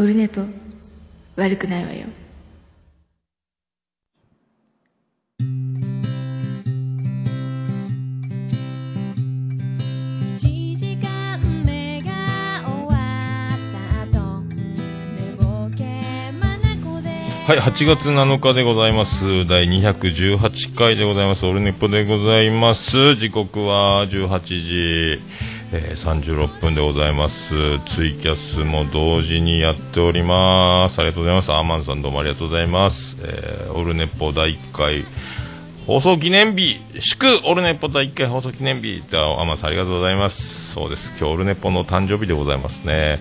オルネポ悪くないわよ1時間目が終わった後寝ぼけまなこではい、8月7日でございます。第218回でございます。オルネポでございます。時刻は18時、えー36分でございます。ツイキャスも同時にやっております。ありがとうございます。アーマンさんどうもありがとうございます。えーオルネポ第1回放送記念日祝オルネポ第1回放送記念日アーマンさんありがとうございます。そうです。今日オルネポの誕生日でございますね。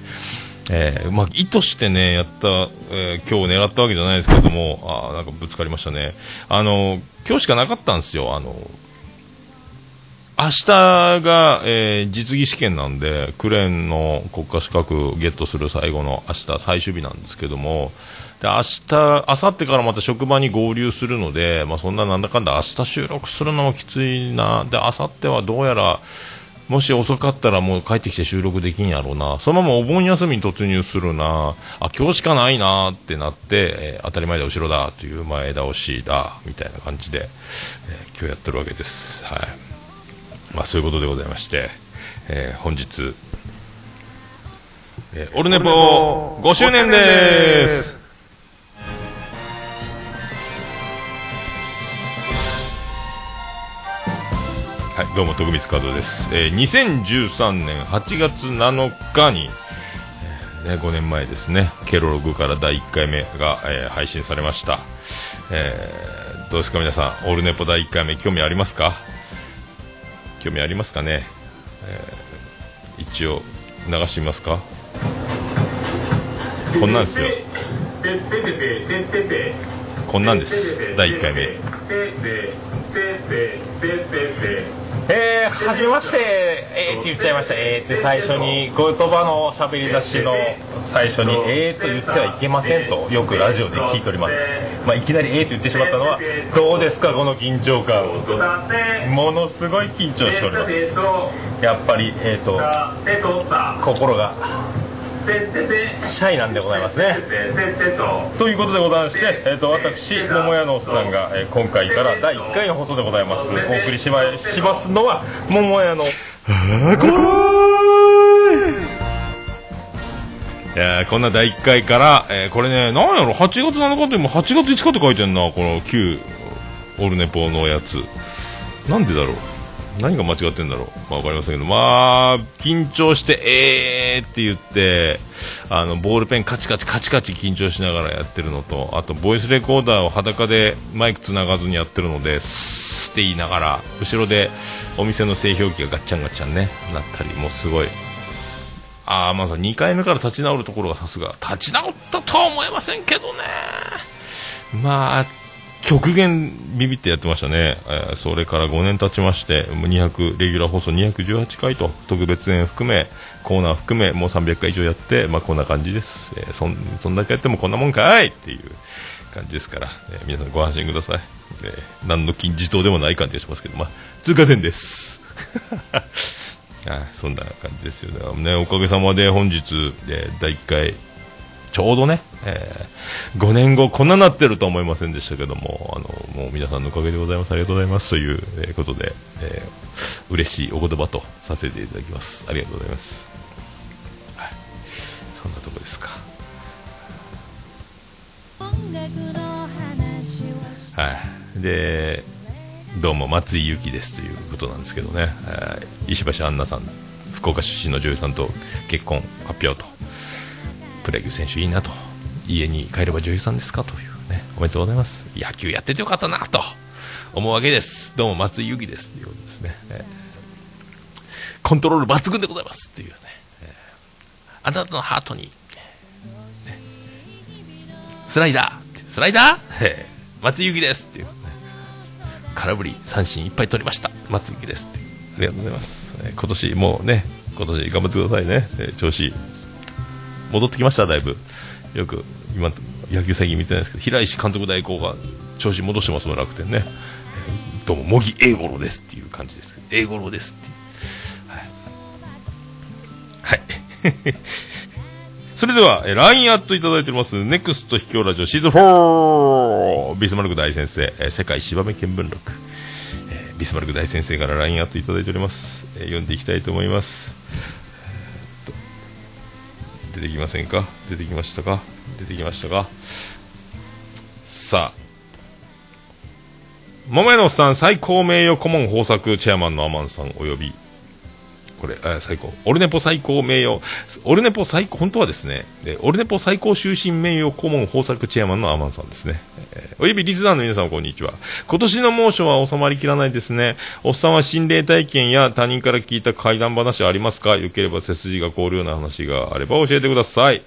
えーまあ、意図してね、やった、えー今日狙ったわけじゃないですけども、あなんかぶつかりましたね。あの、今日しかなかったんですよ。あの、明日が、えー実技試験なんで、クレーンの国家資格ゲットする最後の明日最終日なんですけども、で、明日、明後日からまた職場に合流するので、まあそんななんだかんだ明日収録するのもきついな。で、明後日はどうやら、もし遅かったらもう帰ってきて収録できんやろうな。そのままお盆休みに突入するな。あ、今日しかないなってなって、えー当たり前だ、後ろだという前倒しだ、みたいな感じで、えー今日やってるわけです。はい。まあそういうことでございまして、えー本日、えーオルネポ5周年です。はい、どうも徳光カードです、えー2013年8月7日に、えーね、5年前ですねケロログから第1回目が、えー配信されました、えーどうですか皆さんオルネポ第1回目興味ありますか？興味ありますかね、えー一応流してみますか？こんなんですよ。こんなんです。第1回目。じめまして、えーって言っちゃいました、えーって最初に、言葉の喋り出しの最初に、えーと言ってはいけませんと、よくラジオで聞いております。まあ、いきなりえーと言ってしまったのは、どうですか、この緊張感。ものすごい緊張しております。やっぱり、えーと、心が、シャイなんでございますね。ということでございまして、えー、と私、桃屋のおっさんが、えー今回から第1回の放送でございます。お送りしましますのは、桃屋の。いやこんな第1回から、えーこれね、なんやろ、8月7日っても8月5日って書いてんな、この旧オルネポのやつ。なんでだろう何が間違ってんだろう。まあわかりませんけど、まあ、緊張して、えーって言って、あの、ボールペンカチカチカチカチ緊張しながらやってるのと、あと、ボイスレコーダーを裸でマイク繋がずにやってるので、スーって言いながら、後ろでお店の製氷機がガッチャンガッチャンね、なったり、もうすごい、ああ、まあさ、2回目から立ち直るところがさすが、立ち直ったとは思えませんけどね。まあ、極限ビビってやってましたね。えーそれから5年経ちまして、200、レギュラー放送218回と、特別演含め、コーナー含め、もう300回以上やって、まあこんな感じです。えーそん、そんだけやってもこんなもんかいっていう感じですから、えー皆さんご安心ください。えー何の金字塔でもない感じがしますけど、まあ、通過点です。はい、そんな感じですよね。ねおかげさまで本日、えー第1回、ちょうどね、えー5年後こんななってるとは思いませんでしたけども、あの、もう皆さんのおかげでございます。ありがとうございます。という、えーことで、えー嬉しいお言葉とさせていただきます。ありがとうございます。はい、そんなとこですか。はい。で、どうも松井裕樹ですということなんですけどね、はい石橋杏奈さん、福岡出身の女優さんと結婚発表と、プロ野球選手いいなと、家に帰れば女優さんですか？というね、おめでとうございます。野球やっててよかったなと思うわけです。どうも松井裕樹です。ということですね。えーコントロール抜群でございます。っていうね、えーあなたのハートに、ね。スライダースライダー、えー松井裕樹です。っていう、ね、空振り三振いっぱい取りました。松井裕樹です。ってありがとうございます、えー今年もうね今年頑張ってくださいね、えー調子。戻ってきましただいぶ。よく今野球最近見てないですけど平石監督代行が調子戻してますもん楽天ね、えーどうも茂木英五郎ですっていう感じです。英五郎ですって。はい、はい。それでは、えー LINE アットいただいております、ネクスト秘境ラジオシーズン4、ビスマルク大先生、えー世界芝目見聞録、えービスマルク大先生から LINE アットいただいております。えー読んでいきたいと思います。出てきませんか？出てきましたか？出てきましたか？さあ、桃屋のおっさん最高名誉顧問豊作チェアマンのアマンさんおよび。これ、あ最高。オルネポ最高名誉、オルネポ最高、本当はですね、えオルネポ最高終身名誉顧問豊作チェアマンのアマンさんですね。えーおよびリスナーの皆さんこんにちは。今年の猛暑は収まりきらないですね。おっさんは心霊体験や他人から聞いた怪談話ありますか？よければ背筋が凍るような話があれば教えてください。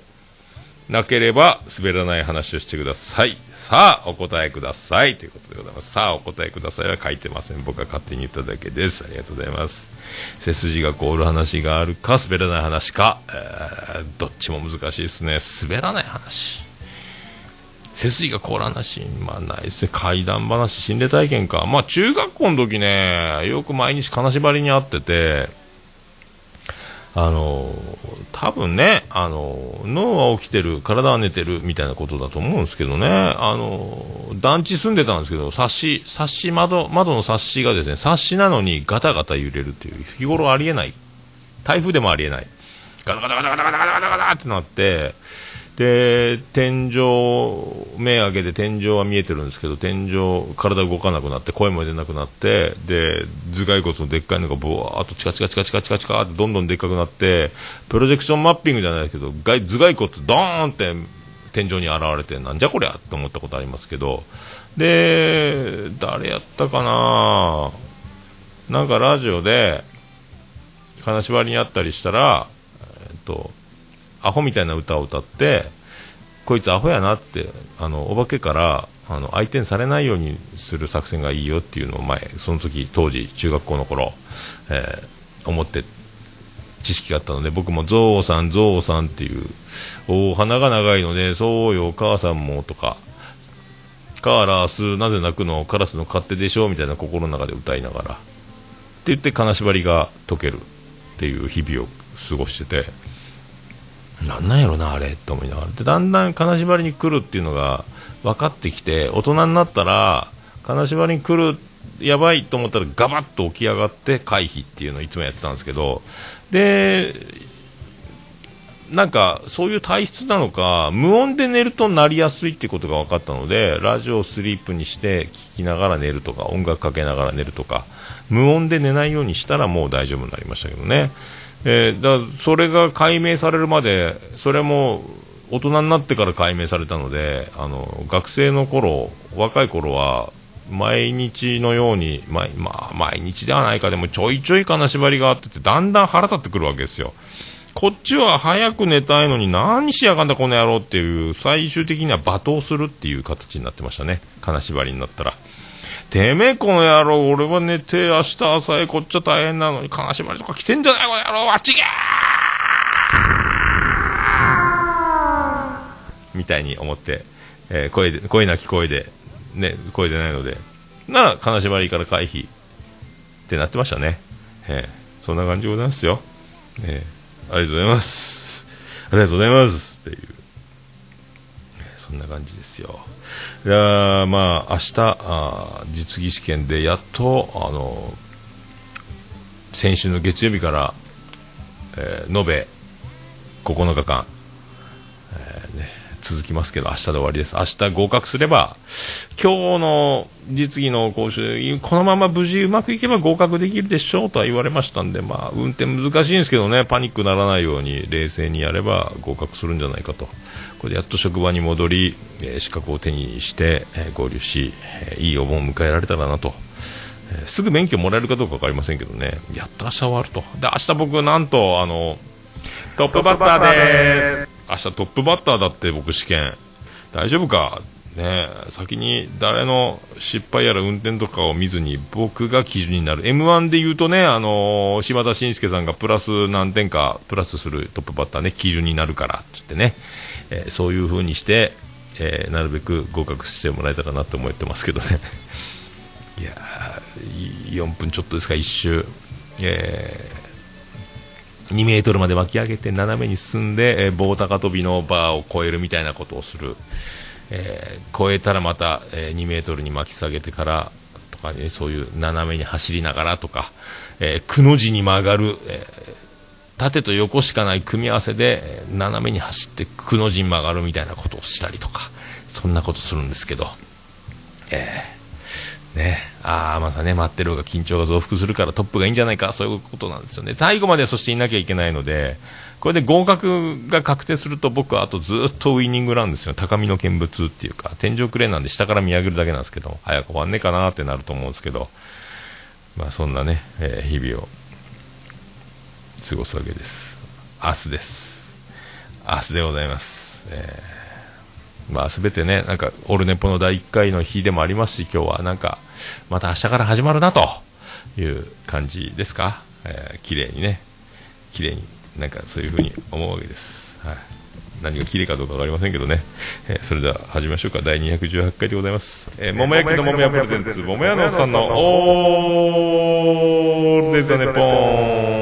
なければ滑らない話をしてください。さあ、お答えください。ということでございます。さあ、お答えくださいは書いてません。僕が勝手に言っただけです。ありがとうございます。背筋が凍る話があるか、滑らない話か、えーどっちも難しいですね。滑らない話。背筋が凍らん話、まあないですね。怪談話、心霊体験か。まあ中学校の時ね、よく毎日金縛りに会ってて、あの多分ねあの脳は起きてる体は寝てるみたいなことだと思うんですけどね。あの団地住んでたんですけど冊子冊子窓窓の冊子がですね冊子なのにガタガタ揺れるっていう日頃ありえない。台風でもありえない。ガタガタガタガタガタガタガタってなってで天井目開けて天井は見えてるんですけど天井体動かなくなって声も出なくなってで頭蓋骨のでっかいのがぼわーっとチカチカチカチカチカチカってどんどんでっかくなってプロジェクションマッピングじゃないですけど頭蓋骨ドーンって天井に現れてなんじゃこりゃって思ったことありますけどで誰やったかな？なんかラジオで金縛りにあったりしたらえっとアホみたいな歌を歌ってこいつアホやなってあのお化けからあの相手にされないようにする作戦がいいよっていうのを前その時当時中学校の頃、えー思って知識があったので僕もゾウさんゾウさんっていうお鼻が長いのでそうよお母さんもとかカーラスなぜ泣くのカラスの勝手でしょみたいな心の中で歌いながらって言って金縛りが解けるっていう日々を過ごしててなんなんやろなあれと思いながら。でだんだん金縛りに来るっていうのが分かってきて大人になったら金縛りに来るやばいと思ったらガバッと起き上がって回避っていうのをいつもやってたんですけど。でなんかそういう体質なのか無音で寝るとなりやすいっていことが分かったのでラジオをスリープにして聞きながら寝るとか音楽かけながら寝るとか無音で寝ないようにしたらもう大丈夫になりましたけどね、えーだそれが解明されるまでそれも大人になってから解明されたのであの学生の頃若い頃は毎日のように、ままあ、毎日ではないかでもちょいちょい金縛りがあっててだんだん腹立ってくるわけですよ。こっちは早く寝たいのに何しやがんだこの野郎っていう最終的には罵倒するっていう形になってましたね。金縛りになったら。てめえこの野郎。俺は寝て明日朝へこっちは大変なのに金縛りとか来てんじゃないこの野郎。あっちげーみたいに思って、えー声で声なき声でね声でないので。なら金縛りから回避ってなってましたね、えーそんな感じでございますよ、えーありがとうございます。ありがとうございます。っていう。そんな感じですよ。いやーまあ明日あ実技試験でやっとあの先週の月曜日から、えー延べ9日間、続きますけど明日で終わりです。明日合格すれば今日の実技の講習このまま無事うまくいけば合格できるでしょうとは言われましたんで、まあ、運転難しいんですけどねパニックならないように冷静にやれば合格するんじゃないかと。これでやっと職場に戻り、え資格を手にして、え合流し、えいいお盆を迎えられたらなと。すぐ免許もらえるかどうか分かりませんけどね、やっと明日終わると、で明日僕、なんとあのトップバッターです、明日トップバッターだって、僕、試験、大丈夫か、ね、先に誰の失敗やら運転とかを見ずに、僕が基準になる、m 1で言うとね、あの島田紳介さんがプラス何点かプラスするトップバッターね、基準になるからって言ってね、えーそういう風にして、えーなるべく合格してもらえたらなと思ってますけどね。いやー4分ちょっとですか、1周、えー2メートルまで巻き上げて斜めに進んで、えー棒高跳びのバーを越えるみたいなことをする、えー越えたらまた、えー2メートルに巻き下げてからとか、ね、そういう斜めに走りながらとか、えーくの字に曲がる、え縦と横しかない組み合わせでえ斜めに走ってくの字に曲がるみたいなことをしたりとかそんなことするんですけど、えーね、ああ、まさね、待ってる方が緊張が増幅するからトップがいいんじゃないか、そういうことなんですよね。最後までそしていなきゃいけないので、これで合格が確定すると僕はあとずっとウイニングなんですよ。高みの見物っていうか、天井クレーンなんで下から見上げるだけなんですけど、早く終わんねえかなってなると思うんですけど、まあそんなね、えー日々を過ごすわけです。明日です。明日でございます。えーまあ、すべてね、なんか、オルネポの第1回の日でもありますし、今日はなんか、また明日から始まるなという感じですか、えー、綺麗にね、綺麗に、なんかそういうふうに思うわけです。はい、何が綺麗かどうかわかりませんけどね、えーそれでは始めましょうか、第218回でございます。えー、桃焼きの桃屋プレゼンツ、桃屋のおっさんのオールデイザネポーン。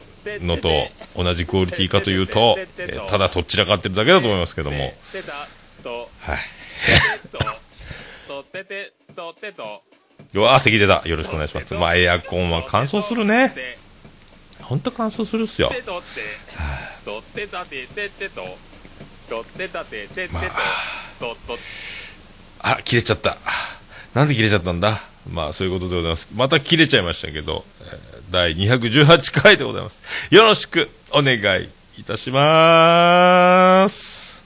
のと同じクオリティかというと、えーただとっちらかってるだけだと思いますけども、はい。うわー、咳出た。よろしくお願いします。まあ、エアコンは乾燥するね。ほんと乾燥するっすよ。てとってとってたてててととってたてててとととあ、切れちゃった。なんで切れちゃったんだまあ、そういうことでございます。また切れちゃいましたけど、えー第218回でございます。よろしくお願いいたします。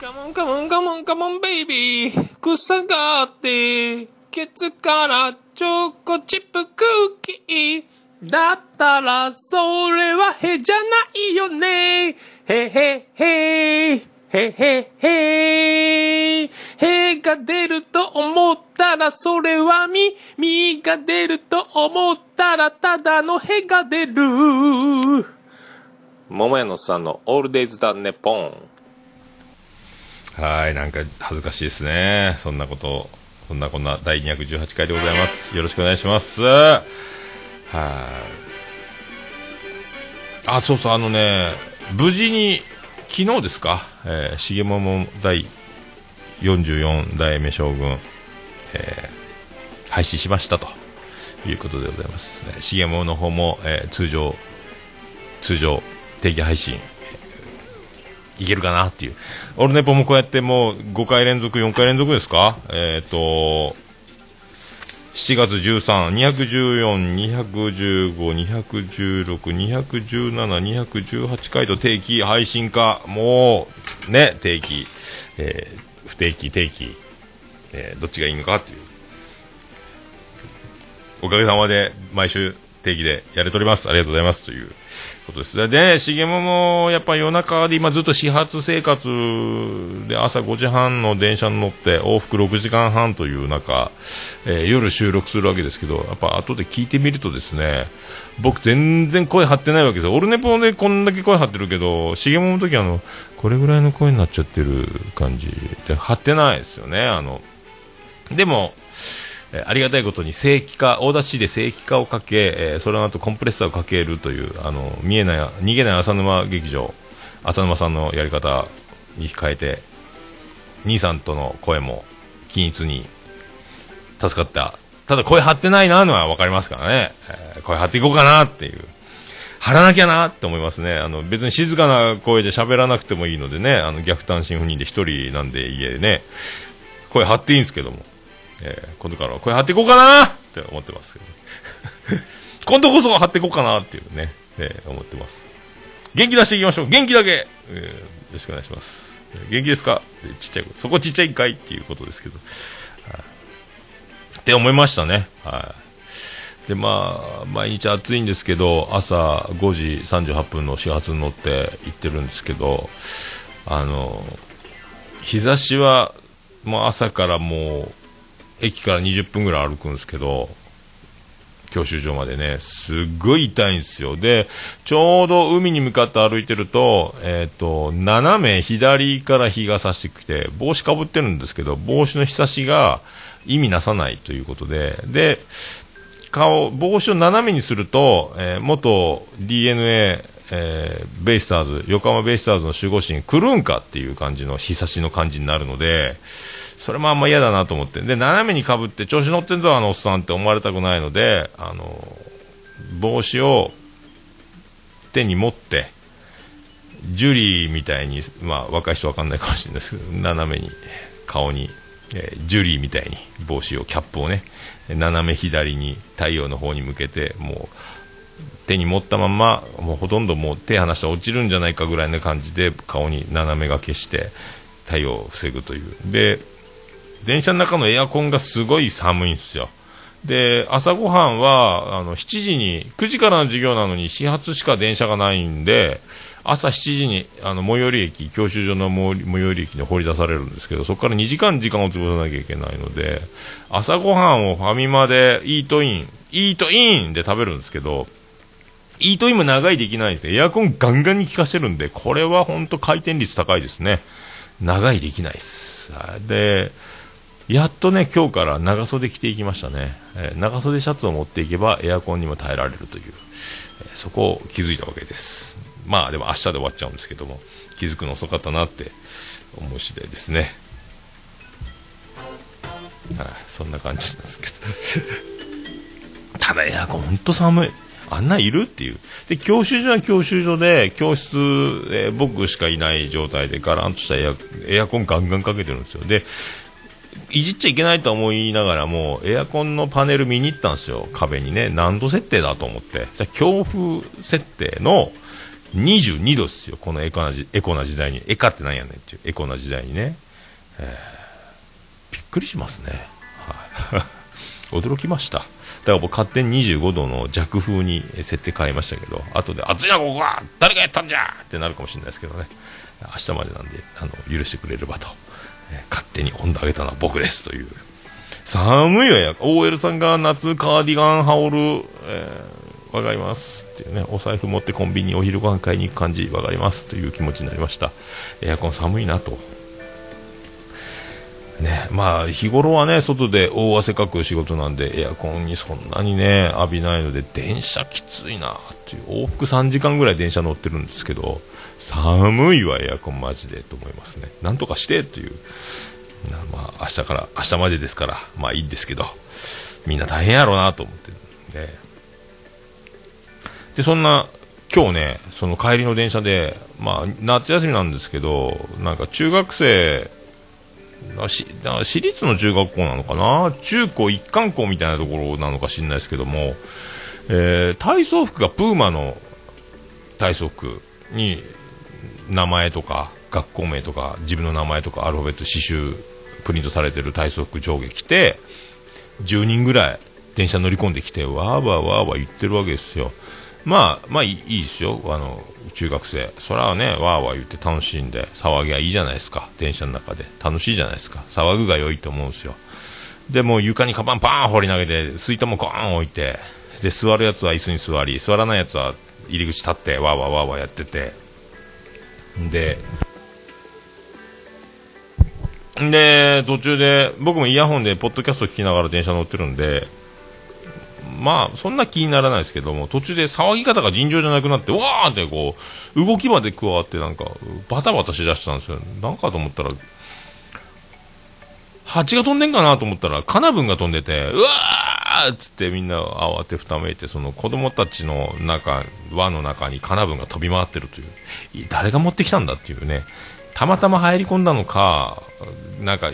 カモンカモンカモンカモンベイビー草があってケツからチョコチップクッキー。だったらそれはへじゃないよね。へへへへへへ。へが出ると思ったらそれはみみが出ると思った。らただのへが出る桃屋のさんのオールデイズだねポンはい、なんか恥ずかしいですね。そんなこと、そんなこんな第218回でございます。よろしくお願いします。はい。あ、そうそう、あのね、無事に、昨日ですか、えー、重桃第44代目将軍、えー廃止しましたということでございます。えー重桃の方も、えー通常、通常、定期配信、いけるかなっていう。オルネポもこうやってもう5回連続、4回連続ですか？えっ、と、7月13、214、215、216、217、218回と定期配信化、もう、ね、定期、えー不定期、定期、えーどっちがいいのかっていう。おかげさまで毎週定期でやれております。ありがとうございますということです。でね、しげもも、やっぱ夜中で今ずっと始発生活で朝5時半の電車に乗って往復6時間半という中、えー夜収録するわけですけど、やっぱ後で聞いてみるとですね、僕全然声張ってないわけですよ。オルネポでこんだけ声張ってるけど、しげももの時あの、これぐらいの声になっちゃってる感じで張ってないですよね。あの、でも、えーありがたいことに正規化、大田市で正規化をかけ、えーそれの後コンプレッサーをかけるという、あの、見えない、逃げない浅沼劇場、浅沼さんのやり方に変えて、兄さんとの声も均一に助かった。ただ声張ってないなのは分かりますからね。えー声張っていこうかなっていう。張らなきゃなって思いますね。あの、別に静かな声で喋らなくてもいいのでね、あの、逆単身赴任で一人なんで家でね、声張っていいんですけども。えー今度からは声張っていこうかなって思ってますけど 今度こそ張っていこうかなっていうね、えー思ってます。元気出していきましょう。元気だけ、えーよろしくお願いします。元気ですか？でちっちゃいそこちっちゃいんかいっていうことですけど、はい。って思いましたね。はい。でまあ毎日暑いんですけど朝5時38分の始発に乗って行ってるんですけどあの日差しはもう朝からもう駅から20分ぐらい歩くんですけど教習所までねすっごい痛いんですよ。でちょうど海に向かって歩いてると,、えー、と斜め左から日が差してきて帽子かぶってるんですけど帽子の日差しが意味なさないということで。で顔帽子を斜めにすると、えー元 d n a えーベイスターズ横浜ベイスターズの守護神クルンカっていう感じの日差しの感じになるのでそれもあんま嫌だなと思って。で斜めにかぶって調子乗ってんぞあのおっさんって思われたくないのであの帽子を手に持ってジュリーみたいに、まあ、若い人わかんないかもしれないですけど斜めに顔に、えージュリーみたいに帽子をキャップをね斜め左に太陽の方に向けてもう手に持ったままもうほとんどもう手離したら落ちるんじゃないかぐらいの感じで顔に斜めがけして太陽を防ぐという。で電車の中のエアコンがすごい寒いんですよで朝ごはんはあの7時に9時からの授業なのに始発しか電車がないんで朝7時にあの最寄り駅教習所の最寄り駅に放り出されるんですけどそこから2時間時間を潰さなきゃいけないので朝ごはんをファミマでイートインイートインで食べるんですけどイートインも長いできないんです。エアコンガンガンに効かしてるんで、これは本当回転率高いですね。長いできないです。で、やっとね、今日から長袖着ていきましたね。えー長袖シャツを持っていけばエアコンにも耐えられるという、えーそこを気づいたわけです。まあでも明日で終わっちゃうんですけども、気づくの遅かったなって思う次第ですね。はい、そんな感じなんですけど。ただエアコン本当寒い。あんないるっていう。で、教習所は教習所で、教室、えー僕しかいない状態でガランとしたエアエアコンガンガンかけてるんですよ。で、いじっちゃいけないと思いながらも、エアコンのパネル見に行ったんですよ。壁にね。何度設定だと思って。じゃ強風設定の22度ですよ。このエコなエコな時代に。エカってなんやねんっていう。エコな時代にね。えーびっくりしますね。はい。驚きました。だから僕勝手に25度の弱風に設定変えましたけど、後で暑いなここは誰がやったんじゃってなるかもしれないですけどね。明日までなんで、あの、許してくれればと。勝手に温度上げたのは僕ですという。寒いわよ。OL さんが夏カーディガン羽織る、えーわかりますっていうね、お財布持ってコンビニお昼ご飯買いに行く感じわかりますという気持ちになりました。エアコン寒いなと。ね、まあ日頃はね外で大汗かく仕事なんでエアコンにそんなにね浴びないので電車きついなっていう往復3時間ぐらい電車乗ってるんですけど寒いわエアコンマジでと思いますね。なんとかしてっていう。まあ明日から明日までですからまあいいんですけど。みんな大変やろうなと思って。るんででそんな今日ねその帰りの電車でまあ夏休みなんですけどなんか中学生し私立の中学校なのかな？中高一貫校みたいなところなのか知らないですけども、えー体操服がプーマの体操服に名前とか学校名とか自分の名前とかアルファベット刺繍プリントされてる体操服上下着て10人ぐらい電車乗り込んできてわーわーわーわー言ってるわけですよ。まあまあいいですよ。あの中学生。それはねわーわー言って楽しんで騒ぎはいいじゃないですか。電車の中で。楽しいじゃないですか。騒ぐが良いと思うんですよ。でも床にカバンパーン放り投げて水筒もゴーン置いてで座るやつは椅子に座り座らないやつは入り口立ってわーわーわーわーやっててでで途中で僕もイヤホンでポッドキャスト聞きながら電車乗ってるんでまあそんな気にならないですけども途中で騒ぎ方が尋常じゃなくなってわーってこう動きまで加わってなんかバタバタしだしたんですよ。なんかと思ったら蜂が飛んでんかなと思ったらカナブンが飛んでてうわーっつってみんな慌てふためいてその子供たちの中輪の中にカナブンが飛び回ってるという。誰が持ってきたんだっていうね。たまたま入り込んだのかなんか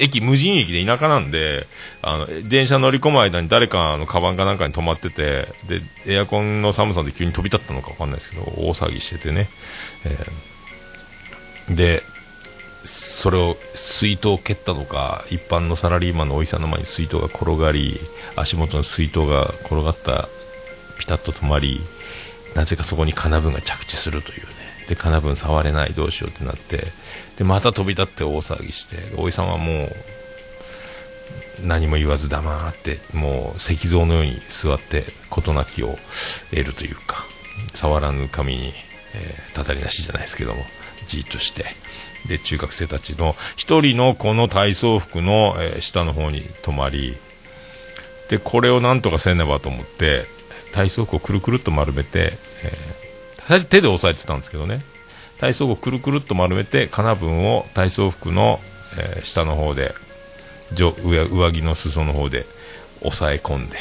駅無人駅で田舎なんであの電車乗り込む間に誰かのカバンかなんかに止まっててでエアコンの寒さで急に飛び立ったのか分かんないですけど大騒ぎしててね、えー。でそれを水筒を蹴ったのか一般のサラリーマンのおじさんの前に水筒が転がり足元の水筒が転がったピタッと止まりなぜかそこに金分が着地するというね。で金分触れないどうしようってなってでまた飛び立って大騒ぎしておじさんはもう何も言わず黙ってもう石像のように座って事なきを得るというか触らぬ神に、えーたたりなしじゃないですけども。じっとしてで中学生たちの一人のこの体操服の、え下の方に止まりでこれをなんとかせねばと思って体操服をくるくるっと丸めて、えー最初手で押さえてたんですけどね。体操服をくるくるっと丸めて金分を体操服の、えー下の方で上上着の裾の方で押さえ込んで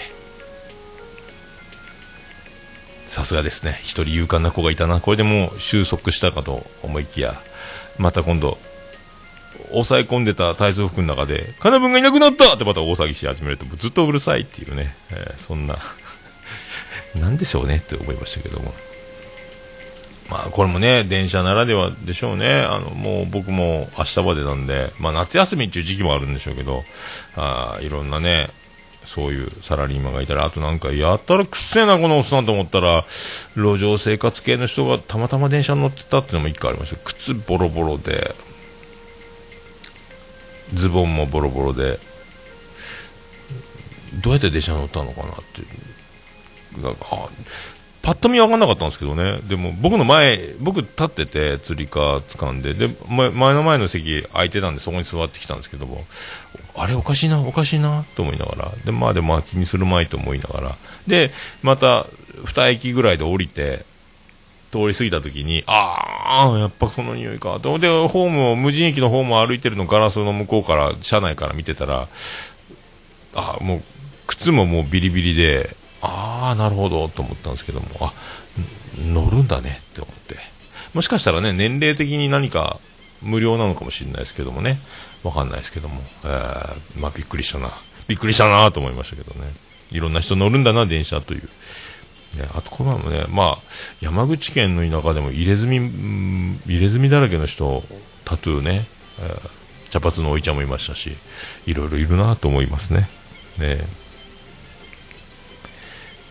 さすがですね。一人勇敢な子がいたな。これでもう収束したかと思いきや。また今度押さえ込んでた体操服の中で金分がいなくなった!ってまた大騒ぎし始めるとずっとうるさいっていうね、えーそんな なんでしょうね。って思いましたけども。まあこれもね電車ならではでしょうね。あのもう僕も明日までなんで、まあ、夏休みっていう時期もあるんでしょうけどあいろんなねそういうサラリーマンがいたらあとなんかやったらくっせえなこのおっさんと思ったら路上生活系の人がたまたま電車に乗ってたっていうのも一回ありました。靴ボロボロでズボンもボロボロでどうやって電車に乗ったのかなっていう。なんかパッと見分かんなかったんですけどね。でも僕の前僕立っててつり革掴んで。で前の前の席空いてたんでそこに座ってきたんですけども。あれおかしいなおかしいなと思いながら。でまあでも気にするまいと思いながら。でまた2駅ぐらいで降りて通り過ぎた時にああやっぱその匂いか。とでホームを無人駅のホームを歩いてるのガラスの向こうから車内から見てたらあもう靴ももうビリビリでああなるほどと思ったんですけどもあ乗るんだねって思って。もしかしたらね年齢的に何か無料なのかもしれないですけどもね。わかんないですけども、えーまあびっくりしたな。びっくりしたなと思いましたけどね。いろんな人乗るんだな電車という。ね、あとこの前もね、まあ、山口県の田舎でも入れ墨入れ墨だらけの人タトゥーね、えー茶髪のおいちゃんもいましたしいろいろいるなと思いますね。ね。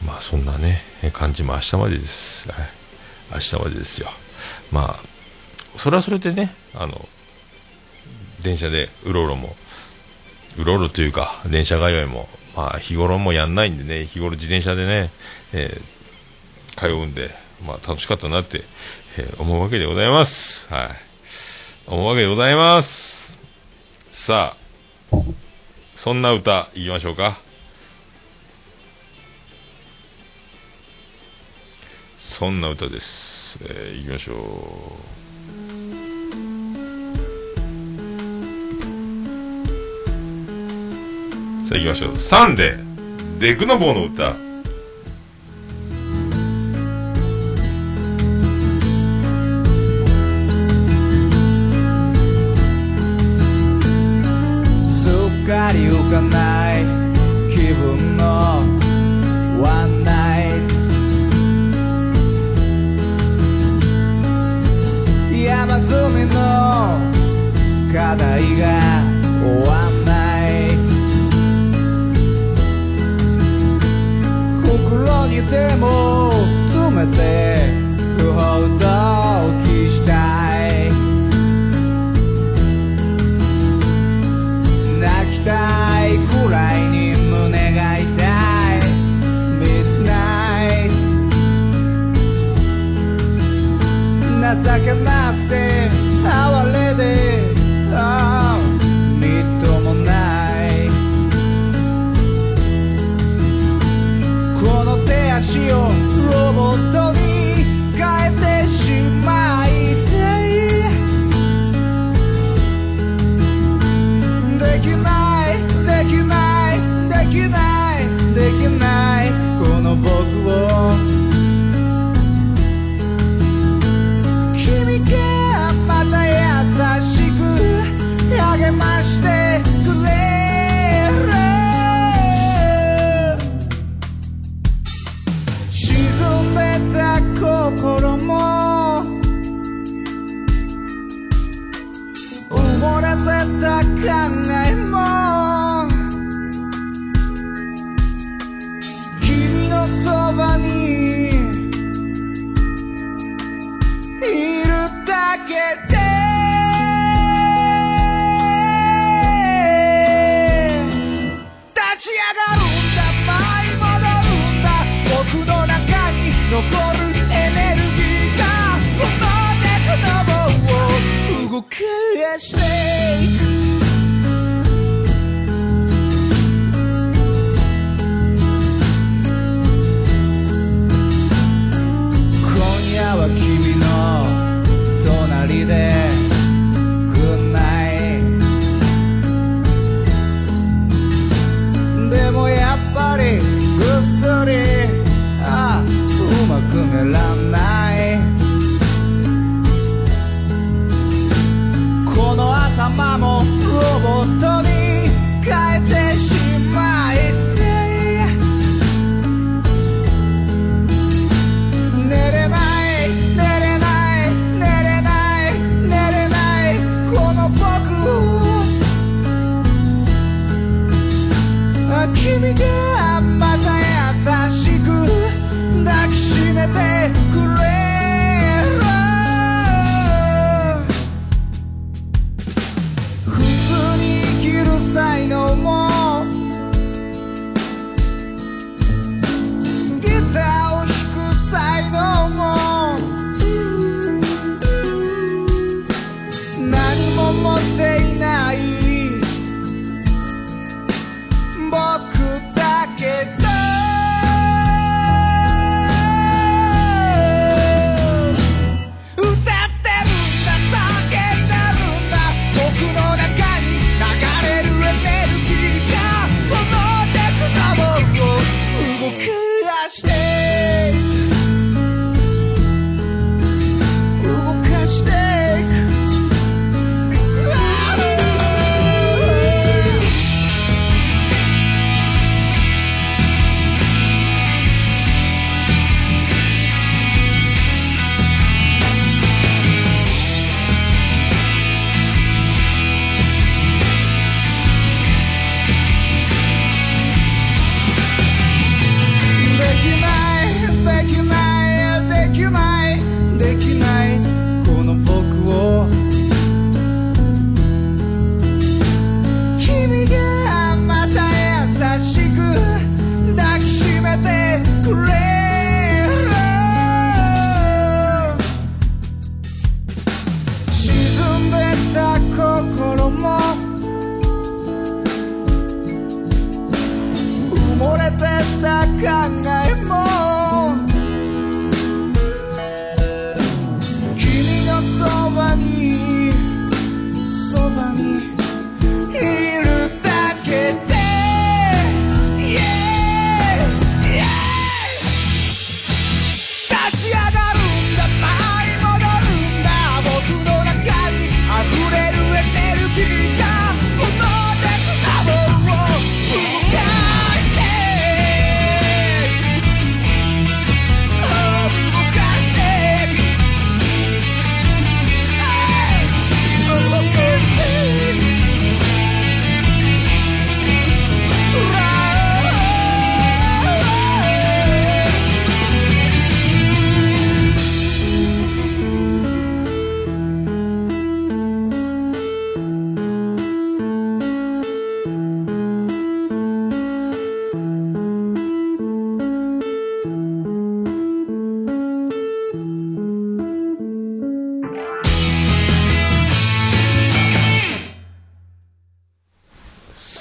まあそんなね感じも明日までです、はい、明日までですよ。まあそれはそれでねあの電車でうろうろもうろうろというか電車通いも、まあ、日頃もやんないんでね日頃自転車でね、えー通うんで、まあ、楽しかったなって、えー思うわけでございます。はい。思うわけでございます。さあそんな歌いきましょうか。そんな歌です、えー、いきましょう。さあ行きましょう。サンデーデクノボーの歌。すっかり浮かない気分のワンナイト山積みの課題が終わん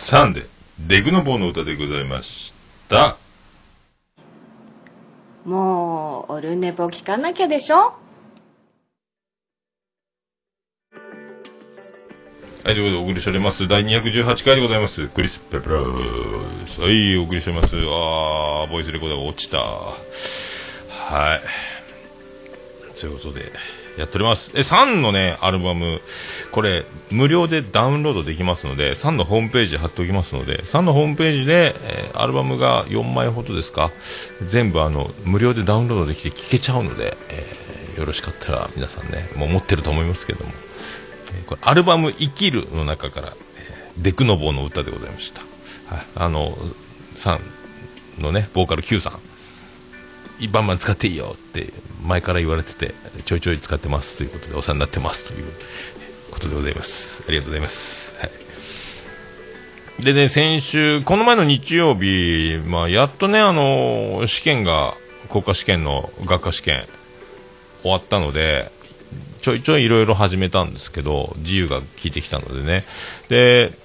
3で、デグノボーの歌でございました。もうオルネポ聞かなきゃでしょ？はい、ということでお送りしております。第218回でございます。クリス・ペプラーズ。はい、お送りしております。あー、ボイスレコーダーが落ちた。はい。ということで、やっております。え、サンのね、アルバム、これ、無料でダウンロードできますので、サンのホームページ貼っておきますので、サンのホームページで、えーアルバムが4枚ほどですか、全部あの、無料でダウンロードできて聴けちゃうので、えーよろしかったら皆さんね、もう持ってると思いますけども、えーこれアルバム「生きる」の中から、えーデクノボーの歌でございました、はい、あのさんのねボーカル Q さん。バンバン使っていいよって前から言われててちょいちょい使ってますということでお世話になってますということでございます。ありがとうございます、はい、でね先週この前の日曜日、まあ、やっとねあの試験が国家試験の学科試験終わったのでちょいちょいいろいろ始めたんですけど自由が効いてきたのでね。で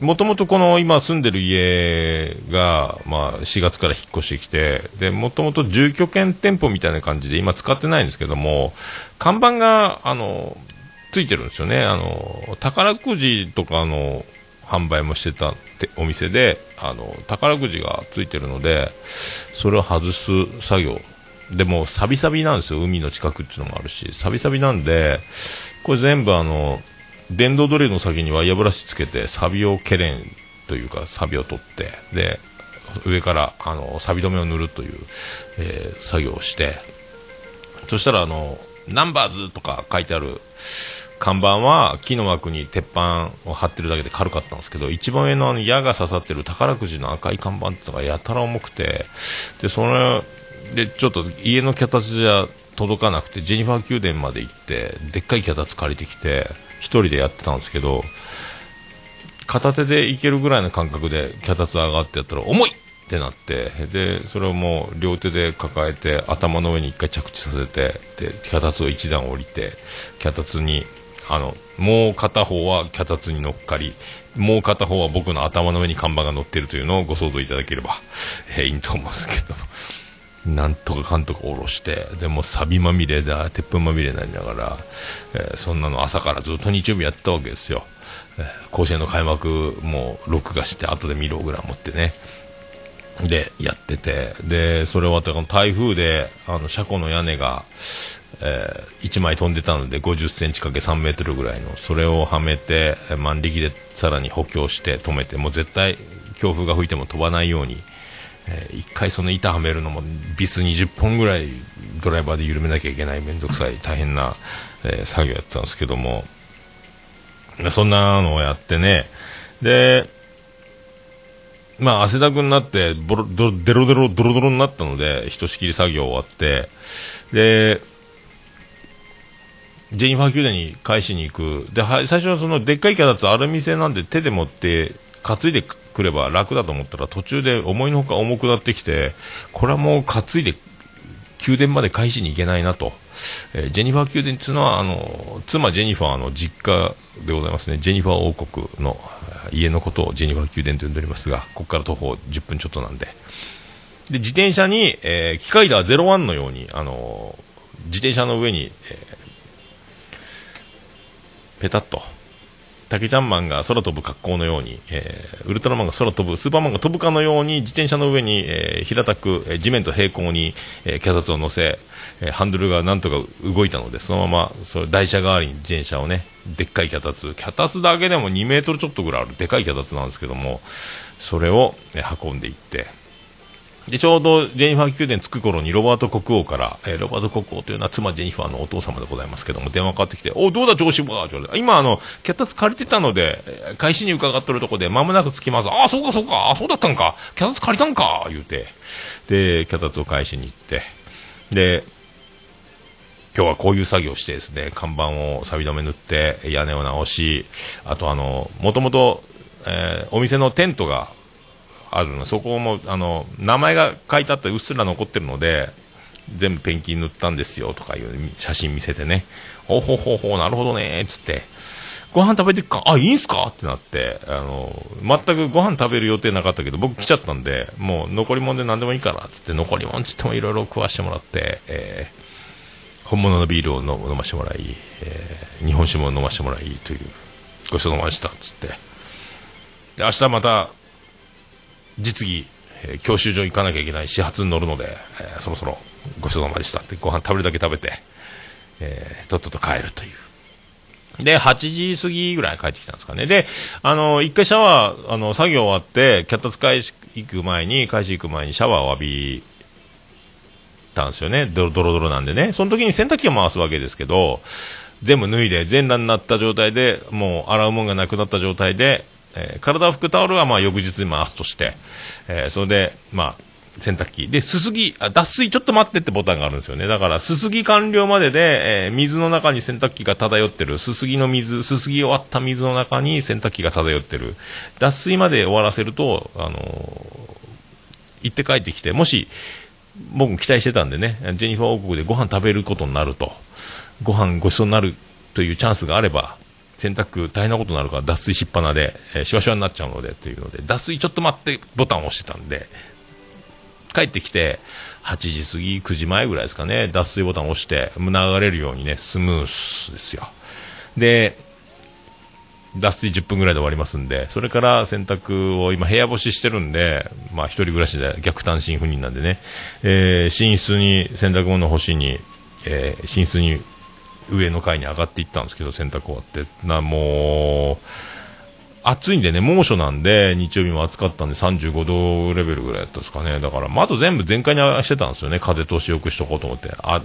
もともとこの今住んでる家が、まあ、4月から引っ越してきてでもともと住居兼店舗みたいな感じで今使ってないんですけども看板があのついてるんですよね。あの宝くじとかの販売もしてたてお店であの宝くじがついてるのでそれを外す作業。でもサビサビなんですよ。海の近くっていうのもあるしサビサビなんでこれ全部あの電動ドリルの先にワイヤーブラシつけてサビをけれんというかサビを取ってで上からあのサビ止めを塗るという、えー作業をしてそしたらあのナンバーズとか書いてある看板は木の枠に鉄板を張ってるだけで軽かったんですけど一番上のあの矢が刺さってる宝くじの赤い看板ってのがやたら重くてでそれでちょっと家の脚立じゃ届かなくてジェニファー宮殿まで行ってでっかい脚立借りてきて一人でやってたんですけど片手でいけるぐらいの感覚で脚立上がってやったら重いってなってでそれをもう両手で抱えて頭の上に一回着地させてで脚立を一段降りて脚立にあのもう片方は脚立に乗っかりもう片方は僕の頭の上に看板が乗ってるというのをご想像いただければ、えーいいと思うんですけど。なんとかかんとか下ろしてでもサビまみれだ鉄粉まみれになりながら、えーそんなの朝からずっと日曜日やってたわけですよ、えー甲子園の開幕も録画して後で見ろぐらい持ってね。でやってて。でそれ終わって台風であの車庫の屋根が、え1枚飛んでたので5 0センチ ×3 メートルぐらいのそれをはめて万力でさらに補強して止めてもう絶対強風が吹いても飛ばないようにえー一回その板はめるのもビス20本ぐらいドライバーで緩めなきゃいけない面倒くさい大変な、えー作業やったんですけども。そんなのをやってね。でまあ汗だくになってボロドロデロデロドロドロになったのでひとしきり作業終わって。でジェニファー宮殿に返しに行く。で最初はそのでっかい脚立アルミ製なんで手で持って担いでくれば楽だと思ったら途中で思いのほか重くなってきてこれはもう担いで宮殿まで返しに行けないなと、えージェニファー宮殿っていうのはあの妻ジェニファーの実家でございますね。ジェニファー王国の家のことをジェニファー宮殿と呼んでおりますがここから徒歩10分ちょっとなんで。で自転車に、えー機械ダー01のようにあの自転車の上に、えーペタッと竹ちゃんマンが空飛ぶ格好のように、えーウルトラマンが空飛ぶスーパーマンが飛ぶかのように自転車の上に、えー平たく、えー地面と平行に、えー脚立を乗せ、えーハンドルがなんとか動いたのでそのままそれ台車代わりに自転車をねでっかい脚立脚立だけでも2メートルちょっとぐらいあるでかい脚立なんですけどもそれを、えー運んでいってでちょうどジェニファー宮殿着く頃にロバート国王から、えーロバート国王というのは妻ジェニファーのお父様でございますけども電話かかってきて「おどうだ調子は?」って今あの脚立借りてたのでえ返しに伺っとるとこで間もなく着きます。ああそうかそうかあそうだったんか。脚立借りたんか。言うて。で脚立を返しに行って。で今日はこういう作業をしてですね看板を錆止め塗って屋根を直しあとあのもともとえーお店のテントがあるの。そこもあの名前が書いてあってうっすら残ってるので全部ペンキ塗ったんですよとかいう写真見せてね。ほうほうほほなるほどねっつって。ご飯食べてっか？あいいんすか？ってなってあの全くご飯食べる予定なかったけど僕来ちゃったんでもう残り物で何でもいいからっつって残り物っつってもいろいろ食わしてもらって、えー本物のビールを飲飲ましてもらい、えー日本酒も飲ましてもらいというごちそうさまでしたっつって。で明日また実技、えー教習所行かなきゃいけない始発に乗るので、えーそろそろごちそうさまでした。ってご飯食べるだけ食べて、えーとっとと帰るという。で8時過ぎぐらい帰ってきたんですかね。であの一回シャワーあの作業終わって脚立返し行く前に返し行く前にシャワーを浴びたんですよね。ドロドロドロなんでね。その時に洗濯機を回すわけですけど全部脱いで全裸になった状態でもう洗うもんがなくなった状態で、えー体を拭くタオルはまあ翌日に回すとして、えーそれでまあ洗濯機。で、すすぎ、あ脱水ちょっと待ってってボタンがあるんですよね。だから、すすぎ完了までで、えー水の中に洗濯機が漂ってる。すすぎの水、すすぎ終わった水の中に洗濯機が漂ってる。脱水まで終わらせると、あのー行って帰ってきて、もし、僕期待してたんでね、ジェニファー王国でご飯食べることになると、ご飯ごちそうになるというチャンスがあれば、洗濯大変なことになるから脱水しっぱなで、えーシワシワになっちゃうのでというので、脱水ちょっと待ってボタンを押してたんで、帰ってきて、8時過ぎ、9時前ぐらいですかね、脱水ボタンを押して、流れるようにね、スムースですよ。で、脱水10分ぐらいで終わりますんで、それから洗濯を今部屋干ししてるんで、まあ一人暮らしで逆単身赴任なんでね、えー寝室に洗濯物干しに、えー寝室に上の階に上がっていったんですけど、洗濯終わって、な、もう、暑いんでね、猛暑なんで、日曜日も暑かったんで35度レベルぐらいだったんですかね。だから窓全部全開にしてたんですよね。風通しよくしとこうと思って。あ、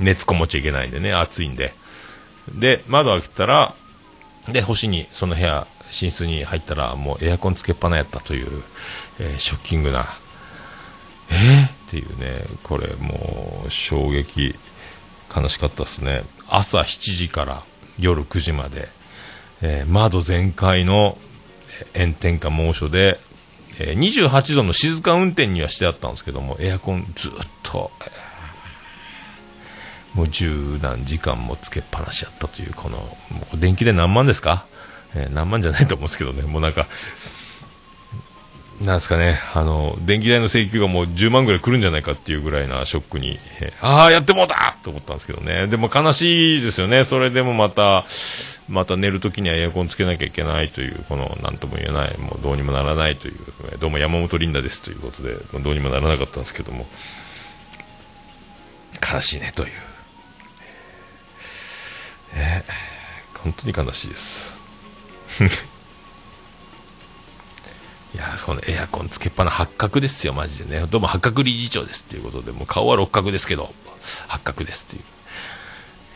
熱こもっちゃいけないんでね、暑いんで。で、窓開けたら、で、星に、その部屋、寝室に入ったら、もうエアコンつけっぱなやったという、えーショッキングな、えー、っていうね、これもう、衝撃、悲しかったですね。朝7時から夜9時まで、えー窓全開の炎天下猛暑で、えー28度の静か運転にはしてあったんですけども、エアコンずっと、もう十何時間もつけっぱなしやったという、この、電気代何万ですか、えー何万じゃないと思うんですけどね、もうなんか、なんすかね、あの、電気代の請求がもう10万ぐらい来るんじゃないかっていうぐらいなショックに、ああ、やってもうたと思ったんですけどね。でも悲しいですよね。それでもまた、また寝るときにはエアコンつけなきゃいけないという、この、なんとも言えない、もうどうにもならないという、どうも山本リンダですということで、どうにもならなかったんですけども、悲しいねという。え本当に悲しいです。いや、そのエアコンつけっぱな八角ですよ、マジでね。どうも八角理事長ですっていうことで、もう顔は六角ですけど、八角ですっていう。い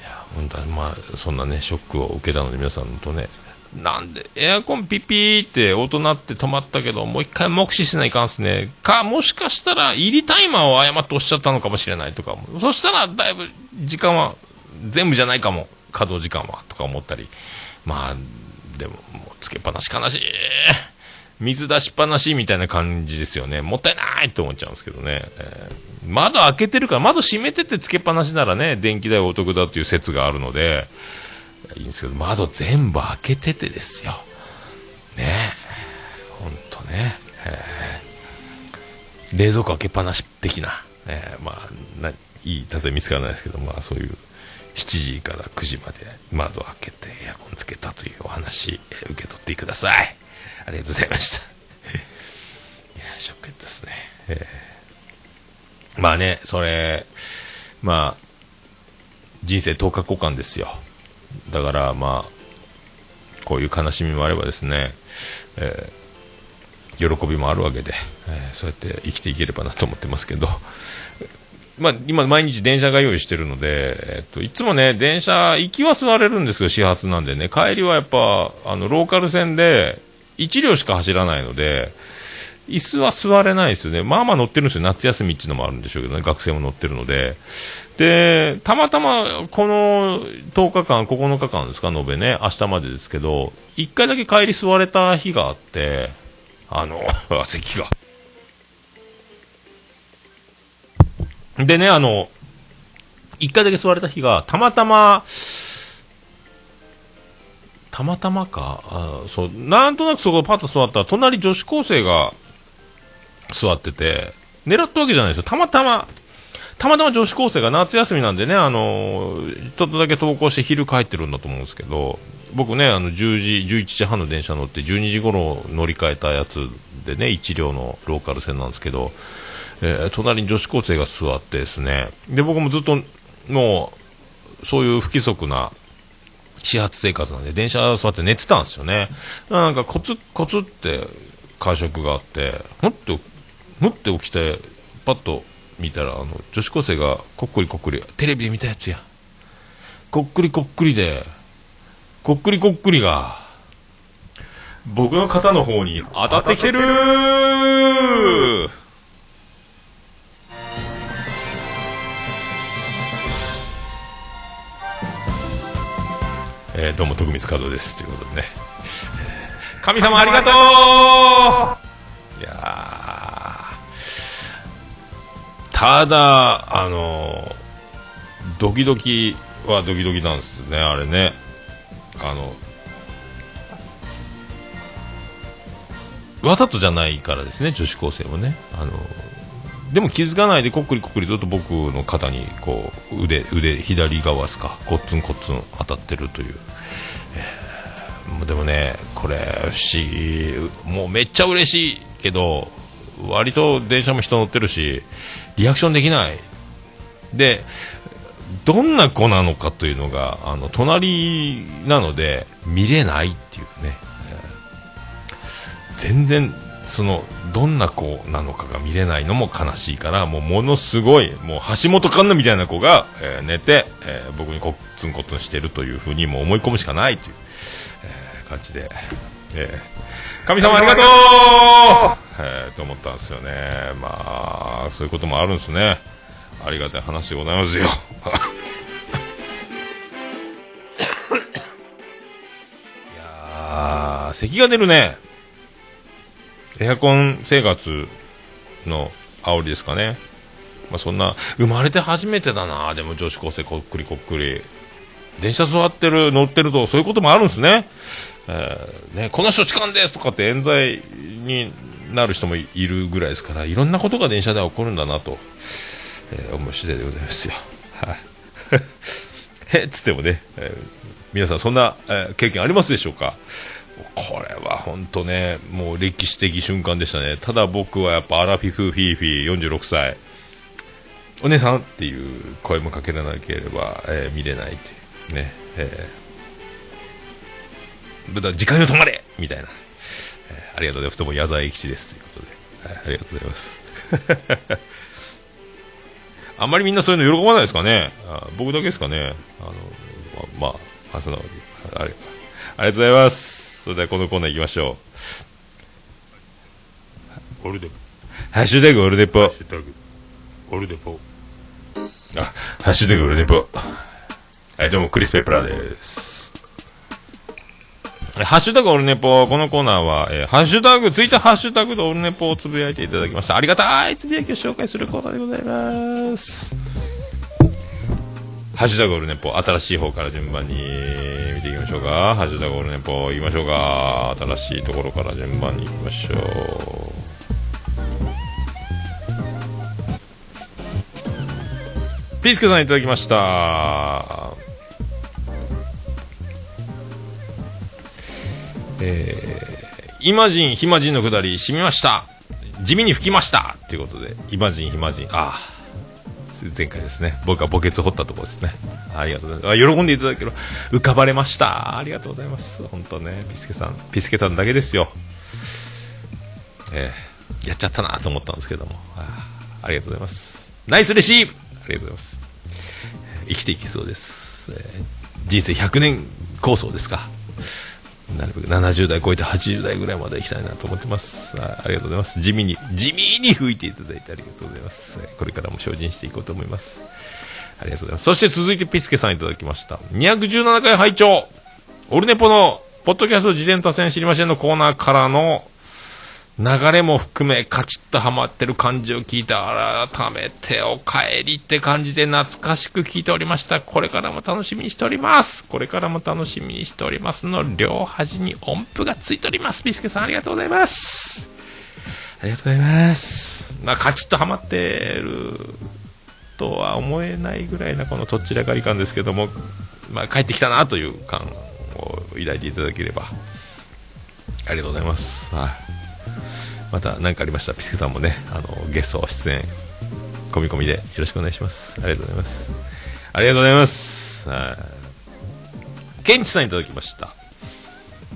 や、本当はまあ、そんなね、ショックを受けたので皆さんとね、なんで、エアコンピピーって音鳴って止まったけど、もう一回目視しないかんすね。か、もしかしたら、入りタイマーを誤って押しちゃったのかもしれないとか、そしたら、だいぶ時間は、全部じゃないかも、稼働時間は、とか思ったり。まあ、でも、もうつけっぱなし悲しい。水出しっぱなしみたいな感じですよね。もったいないって思っちゃうんですけどね。えー窓開けてるから、窓閉めててつけっぱなしならね、電気代お得だっていう説があるので、いいんですけど、窓全部開けててですよ。ねえ。ほんとね。えー冷蔵庫開けっぱなし的な。えーまあ、ないい例え見つからないですけど、まあそういう7時から9時まで窓開けてエアコンつけたというお話、え受け取ってください。ありがとうございました。いや、ショックですね。えーまあね、それ、まあ、人生10日交換ですよ。だからまあ、こういう悲しみもあればですね、えー喜びもあるわけで、えーそうやって生きていければなと思ってますけど、まあ、今毎日電車が用意してるので、えっと、いつもね、電車、行きは座れるんですよ、始発なんでね。帰りはやっぱ、あの、ローカル線で、1両しか走らないので、椅子は座れないですよね。まあまあ乗ってるんですよ。夏休みっていうのもあるんでしょうけどね。学生も乗ってるので。で、たまたま、この10日間、9日間ですか、延べね。明日までですけど、1回だけ帰り座れた日があって、あの、席が。でね、あの、一回だけ座れた日が、たまたま、たまたまか、あそう、なんとなくそこパッと座ったら、隣女子高生が座ってて、狙ったわけじゃないですよ。たまたま、たまたま女子高生が夏休みなんでね、あの、ちょっとだけ登校して昼帰ってるんだと思うんですけど、僕ね、あの、10時、11時半の電車乗って、12時頃乗り換えたやつでね、1両のローカル線なんですけど、えー隣に女子高生が座ってですね、で、僕もずっと、もう、そういう不規則な始発生活なんで、電車座って寝てたんですよね。なんかコツコツって会食があって、ふって、ふって起きて、パッと見たら、あの、女子高生がこっくりこっくり、テレビで見たやつや。こっくりこっくりで、こっくりこっくりが、僕の肩の方に当たってきてるーーどうも徳光和夫です。ということでね。神様ありがとう。いやー。ただあのードキドキはドキドキなんですねあれね。あのわざとじゃないからですね女子高生もね。あのでも気づかないでこっくりこっくりずっと僕の肩にこう腕腕左側ですか。コッツンコッツン当たってるという、えーでもねこれ不思議。もうめっちゃ嬉しいけど割と電車も人乗ってるしリアクションできない。でどんな子なのかというのがあの隣なので見れないっていうね、全然そのどんな子なのかが見れないのも悲しいからもうものすごいもう橋本環奈みたいな子が、えー寝て、えー僕にコッツンコッツンしてるというふうにもう思い込むしかないという、えー感じで、えー神様ありがとう、えーと思ったんですよね。まあそういうこともあるんですね。ありがたい話でございますよ。いやー咳が出るねエアコン生活の煽りですかね。まあ、そんな、生まれて初めてだな、でも女子高生こっくりこっくり。電車座ってる、乗ってると、そういうこともあるんですね。えーね、この人痴漢ですとかって冤罪になる人もいるぐらいですから、いろんなことが電車では起こるんだなと、えー思う次第でございますよ。はい。へっつってもね、えー皆さんそんな、えー経験ありますでしょうか？これは本当ね、もう歴史的瞬間でしたね。ただ僕はやっぱアラフィフフィーフィー46歳、お姉さんっていう声もかけられなければ、えー見れないっていうね、えー、だ時間よ止まれみたいな、えーありがとうございます。どうも矢沢永吉ですということで、はいありがとうございます。あんまりみんなそういうの喜ばないですかね。あ僕だけですかね。あの、ま、まあ、あその、あれ、ありがとうございます。それではこのコーナー行きましょう。オルデポ。ハッシュタグオルデポ。ハッシュタグオルデポ。あ、ハッシュタグオルデポ。はい、どうも、クリス・ペプラーです。えハッシュタグオルネポ、このコーナーは、えーハッシュタグ、ツイッターハッシュタグでオルネポをつぶやいていただきました。ありがたいつぶやきを紹介するコーナーでございます。ハッシュタグオルネポ、新しい方から順番に見ていきましょうか。ハッシュタグオルネポ、行きましょうか。新しいところから順番に行きましょう。ピースケさんいただきました。えー、イマジン、ヒマジンのくだり、染みました。地味に吹きました。ということで、イマジン、ヒマジン、ああ。前回ですね。僕は墓穴掘ったところですね。ありがとうございます。あ喜んでいただける。浮かばれました。ありがとうございます。本当ね、ピスケさん、ピスケさんだけですよ。えーやっちゃったなと思ったんですけども。あありがとうございます。ナイスレシーブありがとうございます。生きていけそうです。えー人生100年構想ですか。なるべく70代超えて80代ぐらいまで行きたいなと思ってます。あありがとうございます。地味に、地味に吹いていただいてありがとうございます。えこれからも精進していこうと思います。ありがとうございます。そして続いてピスケさんいただきました。217回拝聴オルネポの、ポッドキャスト自転多戦知りませんのコーナーからの、流れも含めカチッとハマってる感じを聞いて改めてお帰りって感じで懐かしく聞いておりました。これからも楽しみにしております。これからも楽しみにしておりますの両端に音符がついております。ビスケさんありがとうございます。ありがとうございます。まあカチッとハマってるとは思えないぐらいなこのとっちらかり感ですけども、まあ、帰ってきたなという感を抱いていただければ。ありがとうございます。はい。また何かありましたらピスケさんもね、あの、ゲスト出演、込み込みでよろしくお願いします。ありがとうございます。ありがとうございます。ケンチさんいただきました。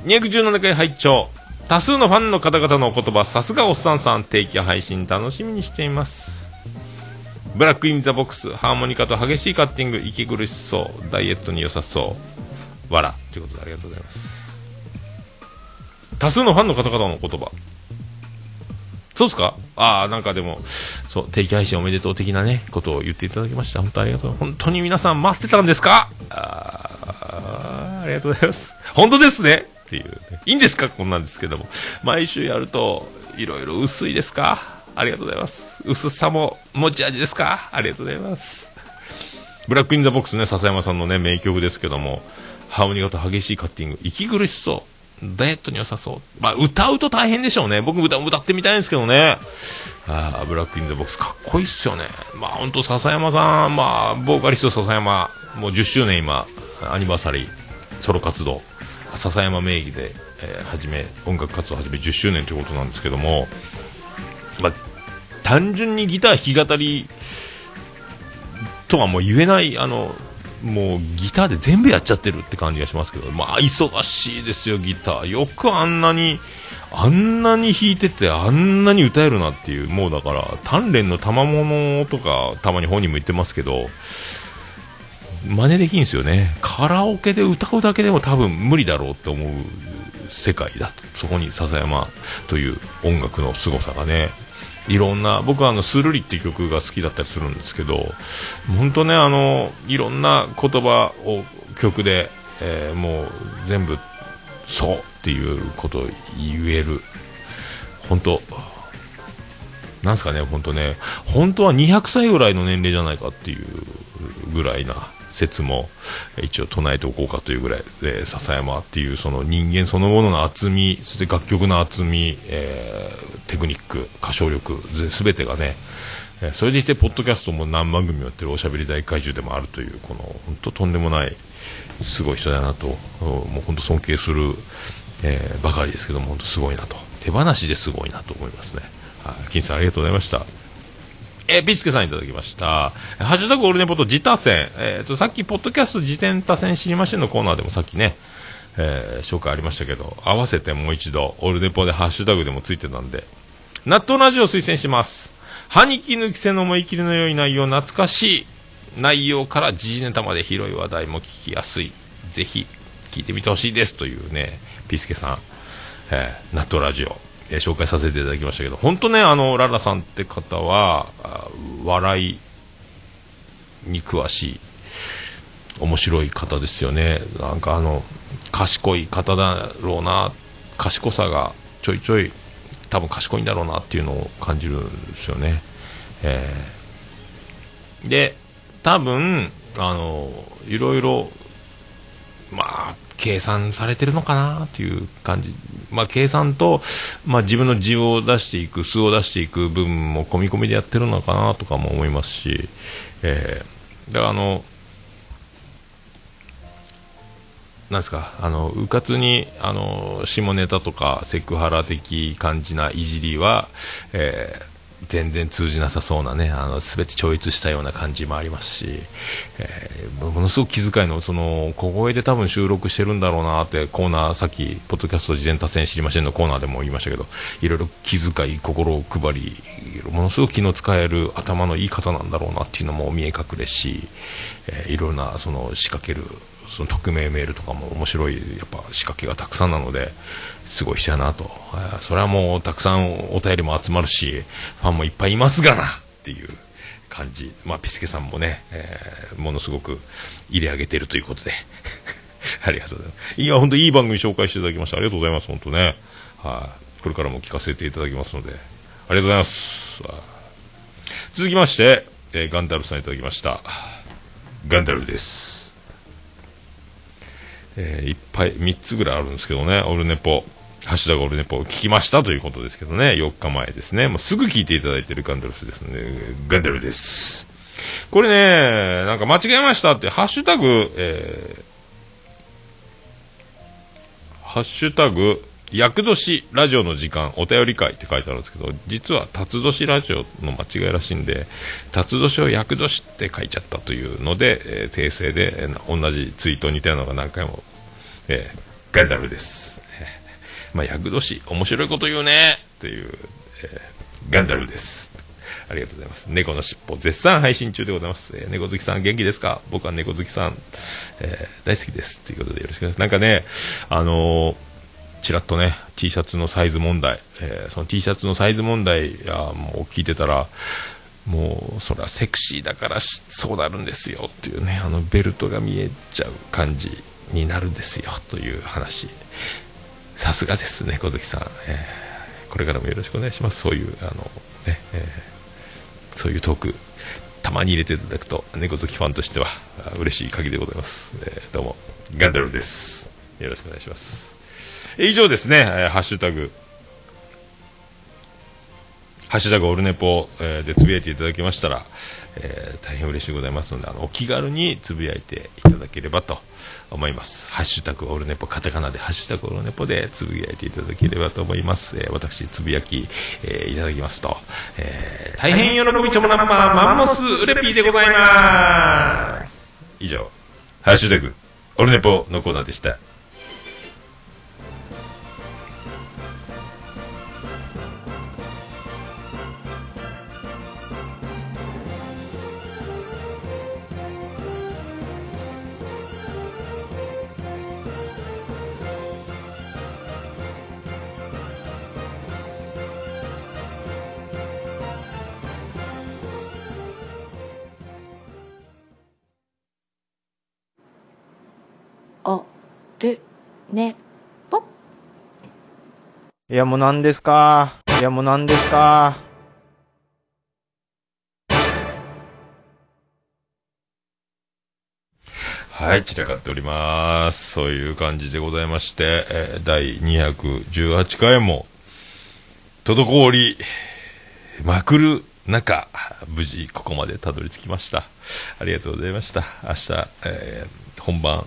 217回拝聴多数のファンの方々のお言葉、さすがおっさんさん、定期配信楽しみにしています。ブラックインザボックス、ハーモニカと激しいカッティング、息苦しそう、ダイエットに良さそう、わら、ということでありがとうございます。多数のファンの方々の言葉。そうですか？ああ、なんかでも、そう、定期配信おめでとう的なね、ことを言っていただきました。本当ありがとう。本当に皆さん待ってたんですか？ああありがとうございます。本当ですね？っていう、ね。いいんですか？こんなんですけども。毎週やると、いろいろ薄いですか？ありがとうございます。薄さも持ち味ですか？ありがとうございます。ブラックインザボックスね、笹山さんのね、名曲ですけども、ハーモニカと激しいカッティング、息苦しそう。ダイエットに良さそう。まあ、歌うと大変でしょうね。僕歌、歌ってみたいんですけどね。ああ、 Black in the Box、かっこいいっすよね。まあ、ほんと、笹山さん、まあ、ボーカリスト笹山、もう10周年今、アニバーサリー、ソロ活動、笹山名義で、えー始め、音楽活動を始め10周年ということなんですけども、まあ、単純にギター弾き語りとはもう言えない、あの、もうギターで全部やっちゃってるって感じがしますけど、まあ、忙しいですよ、ギター。よくあんなに、あんなに弾いてて、あんなに歌えるなっていう、もうだから、鍛錬の賜物とか、たまに本人も言ってますけど、真似できんですよね。カラオケで歌うだけでも多分無理だろうって思う世界だと。そこに笹山という音楽の凄さがね、いろんな、僕はあの、スルリっていう曲が好きだったりするんですけど、本当ね、あの、いろんな言葉を曲で、えーもう全部、そうっていうことを言える。本当なんすかね、本当ね、本当は200歳ぐらいの年齢じゃないかっていうぐらいな説も一応唱えておこうかというぐらいで、笹山っていうその人間そのものの厚み、そして楽曲の厚み、えーテクニック、歌唱力、すべてがね、えそれでいて、ポッドキャストも何番組もやってるおしゃべり大怪獣でもあるという、この本当とんでもない、すごい人だなと、もう本当尊敬する、えーばかりですけども、本当すごいなと、手放しですごいなと思いますね。金さんありがとうございました。えー、ビスケさんいただきました。ハッシュタグオールネポと自他戦。えっ、と、さっき、ポッドキャスト自転他戦知りませんのコーナーでもさっきね、えー紹介ありましたけど、合わせてもう一度、オールネポでハッシュタグでもついてたんで、納豆ラジオ推薦します。歯に衣抜きせの思い切りの良い内容、懐かしい内容から時事ネタまで広い話題も聞きやすい。ぜひ、聞いてみてほしいですというね、ピスケさん、えー納豆ラジオ、えー紹介させていただきましたけど、本当ね、あの、ララさんって方は、笑いに詳しい、面白い方ですよね。なんかあの、賢い方だろうな、賢さがちょいちょい、多分賢いんだろうなっていうのを感じるんですよね。えーで、多分、あの、いろいろ、まあ、計算されてるのかなっていう感じ。まあ、計算と、まあ、自分の字を出していく、数を出していく部分も込み込みでやってるのかなとかも思いますし、えーだからあの、なんですか、あの、うかつに、あの、下ネタとかセクハラ的感じないじりは、えー全然通じなさそうなね、あの、すべて超越したような感じもありますし、えーものすごく気遣いの、その、小声で多分収録してるんだろうなって、コーナー、さっき、ポッドキャスト事前多戦知りませんのコーナーでも言いましたけど、いろいろ気遣い、心を配り、ものすごく気の使える頭のいい方なんだろうなっていうのも見え隠れし、えーいろいろな、その、仕掛ける、その匿名メールとかも面白い、やっぱ仕掛けがたくさんなので、すごい人やなと。えーそれはもうたくさんお便りも集まるし、ファンもいっぱいいますがなっていう感じ。まあ、ピスケさんもね、えーものすごく入れ上げてるということで。ありがとうございます。いや、本当いい番組紹介していただきました。ありがとうございます、本当ね。はい。これからも聞かせていただきますので、ありがとうございます。続きまして、えーガンダルさんいただきました。ガンダルです。えーいっぱい、3つぐらいあるんですけどね、オルネポ、ハッシュタグオルネポ聞きましたということですけどね、4日前ですね。もうすぐ聞いていただいてるガンダルスですね。ガンダルです。これね、なんか間違えましたって、ハッシュタグ、えーハッシュタグ、厄年ラジオの時間、お便り会って書いてあるんですけど、実は、辰年ラジオの間違いらしいんで、辰年を厄年って書いちゃったというので、えー訂正で、えー同じツイートに似たようなのが何回も、えーガンダルです。まあ、厄年、面白いこと言うねっていう、えーガンダルです。ありがとうございます。猫のしっぽ、絶賛配信中でございます。えー猫好きさん、元気ですか？僕は猫好きさん、えー大好きです。ということでよろしくお願いします。なんかね、あのーちらっとね、T シャツのサイズ問題、えーその T シャツのサイズ問題やもう聞いてたら、もう、それはセクシーだからそうなるんですよっていうね、あのベルトが見えちゃう感じになるんですよという話。さすがですね小月さん、えーこれからもよろしくお願いします。そういうあのね、えーそういうトークたまに入れていただくと猫好きファンとしては嬉しい限りでございます、えーどうもガンダルです。よろしくお願いします。以上ですね、えーハッシュタグ。ハッシュタグオルネポ、えでつぶやいていただきましたら、えー大変嬉しいございますのであのお気軽につぶやいていただければと思います。ハッシュタグオルネポカタカナでハッシュタグオルネポでつぶやいていただければと思います、えー私つぶやき、えーいただきますと、えー大変喜びちょもナンパマンモスウレピーでございます。以上ハッシュタグオルネポのコーナーでした。ねぽいやもう何ですか？いやもう何ですか？はい、散らかっております。そういう感じでございまして、えー第218回も、滞りまくる中、無事ここまでたどり着きました。ありがとうございました。明日、えー本番、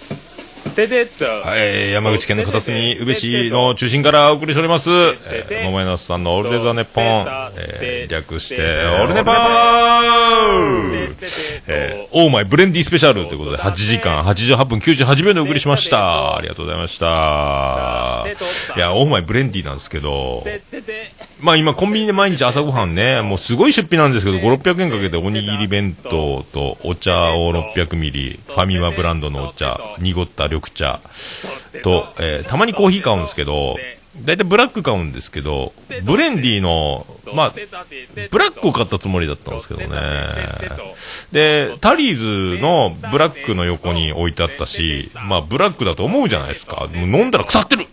とはい、山口県の片隅、宇部市の中心からお送りしております、えー、桃屋のおっさんのオールデザネッポン、えー略して、オールネポーえー、オーマイブレンディスペシャルということで、8時間88分98秒でお送りしました。ありがとうございました。いや、オーマイブレンディなんですけど、まあ今コンビニで毎日朝ごはんね、もうすごい出費なんですけど、5、600円かけておにぎり弁当とお茶を600ミリ、ファミマブランドのお茶、濁った緑茶と、えーたまにコーヒー買うんですけど、だいたいブラック買うんですけど、ブレンディーの、まあ、ブラックを買ったつもりだったんですけどね。で、タリーズのブラックの横に置いてあったし、まあブラックだと思うじゃないですか。もう飲んだら腐ってる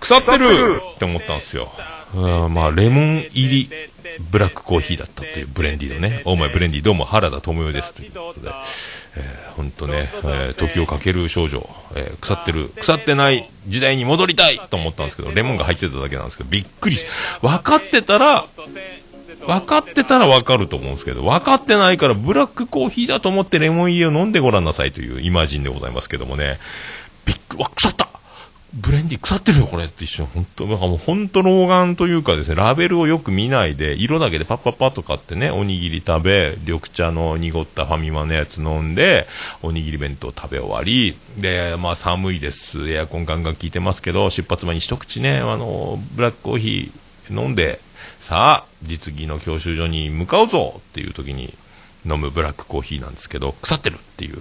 腐ってるって思ったんですよ。うんまあ、レモン入りブラックコーヒーだったというブレンディーのね、オーマイブレンディーどうも原田知世です。ということで、えー、ほんとね、えー時をかける少女、えー腐ってる、腐ってない時代に戻りたいと思ったんですけど、レモンが入ってただけなんですけど、びっくりし、分かってたら、分かってたら分かると思うんですけど、分かってないからブラックコーヒーだと思ってレモン入りを飲んでごらんなさいというイマジンでございますけどもね、びっくり、わ、腐ったブレンディ腐ってるよ、これって一瞬、本当。なんかもう本当老眼というかですね、ラベルをよく見ないで、色だけでパッパッパッと買ってね、おにぎり食べ、緑茶の濁ったファミマのやつ飲んで、おにぎり弁当食べ終わり、で、まあ寒いです、エアコンガンガン効いてますけど、出発前に一口ね、あの、ブラックコーヒー飲んで、さあ、実技の教習所に向かうぞっていう時に、飲むブラックコーヒーなんですけど、腐ってるっていう。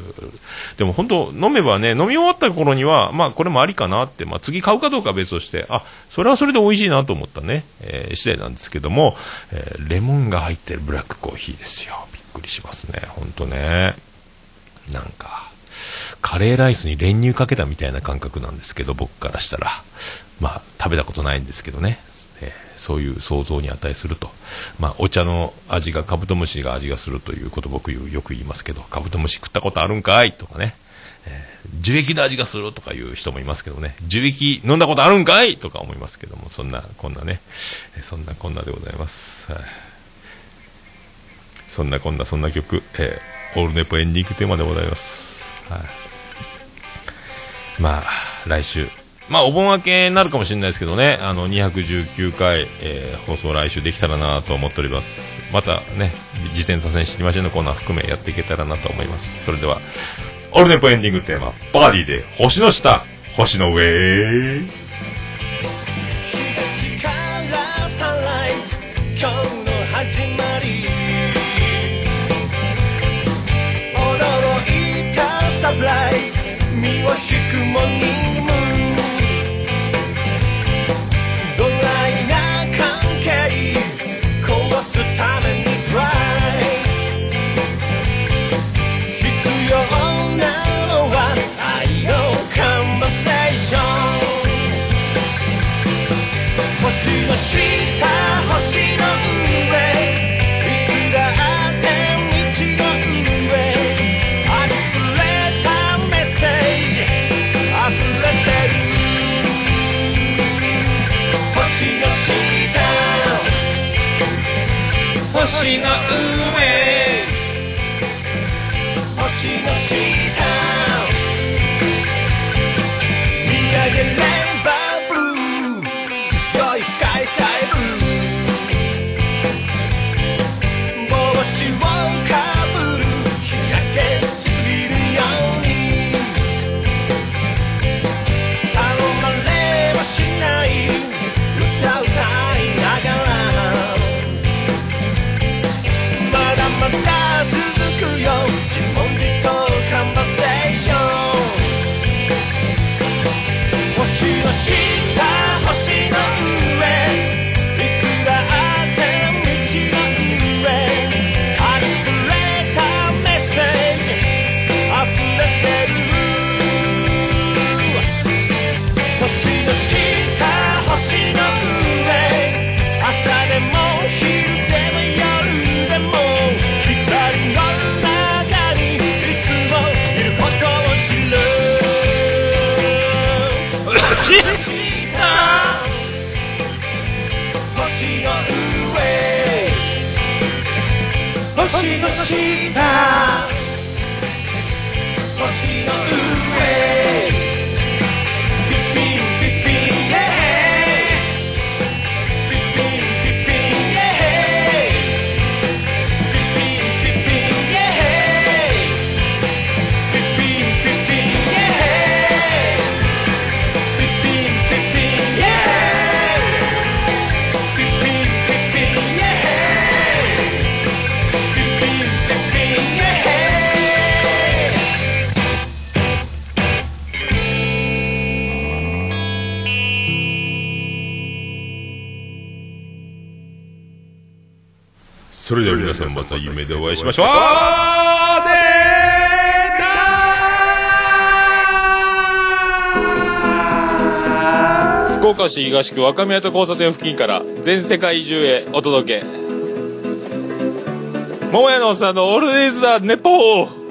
でも本当、飲めばね、飲み終わった頃には、まあこれもありかなって、まあ次買うかどうかは別として、あ、それはそれで美味しいなと思ったね、えー次第なんですけども、えーレモンが入ってるブラックコーヒーですよ。びっくりしますね、本当ね。なんか、カレーライスに練乳かけたみたいな感覚なんですけど、僕からしたら。まあ、食べたことないんですけどね。そういう想像に値すると。まあ、お茶の味がカブトムシが味がするということ僕よく言いますけど、カブトムシ食ったことあるんかい？とかね。えー樹液の味がするとかいう人もいますけどね。樹液飲んだことあるんかい？とか思いますけども、そんな、こんなね。そんなこんなでございます。はいそんなこんな、そんな曲、えーオールネポエンディングテーマでございます。はい。まあ、来週。まあ、お盆明けになるかもしれないですけどね、あの、219回、えー、放送来週できたらなと思っております。またね、自転車してきましのコーナー含めやっていけたらなと思います。それでは、オルネポエンディングテーマ、バーディーで、星の下、星の上。今日の始まり。驚いたサプライズ、身を引くもの。違う。した。星の海それでは皆さんまた夢でお会いしましょう。福岡市東区若宮と交差点付近から全世界中へお届け。桃屋のおっさんのオールディーズザ、ネポー